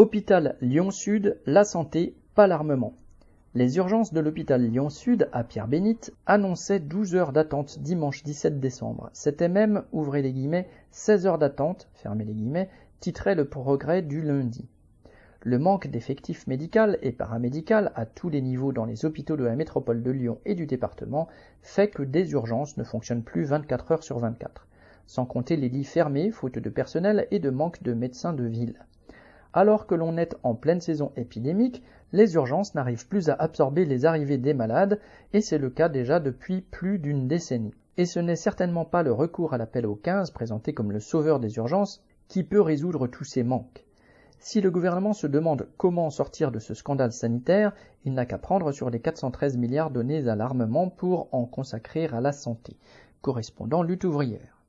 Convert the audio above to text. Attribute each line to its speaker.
Speaker 1: Hôpital Lyon-Sud, la santé, pas l'armement. Les urgences de l'hôpital Lyon-Sud à Pierre-Bénite annonçaient 12 heures d'attente dimanche 17 décembre. C'était même, ouvrez les guillemets, 16 heures d'attente, fermez les guillemets, titrait le progrès du lundi. Le manque d'effectifs médicaux et paramédicaux à tous les niveaux dans les hôpitaux de la métropole de Lyon et du département fait que des urgences ne fonctionnent plus 24 heures sur 24, sans compter les lits fermés faute de personnel et de manque de médecins de ville. Alors que l'on est en pleine saison épidémique, les urgences n'arrivent plus à absorber les arrivées des malades, et c'est le cas déjà depuis plus d'une décennie. Et ce n'est certainement pas le recours à l'appel au 15 présenté comme le sauveur des urgences qui peut résoudre tous ces manques. Si le gouvernement se demande comment sortir de ce scandale sanitaire, il n'a qu'à prendre sur les 413 milliards donnés à l'armement pour en consacrer à la santé. Correspondant lutte ouvrière.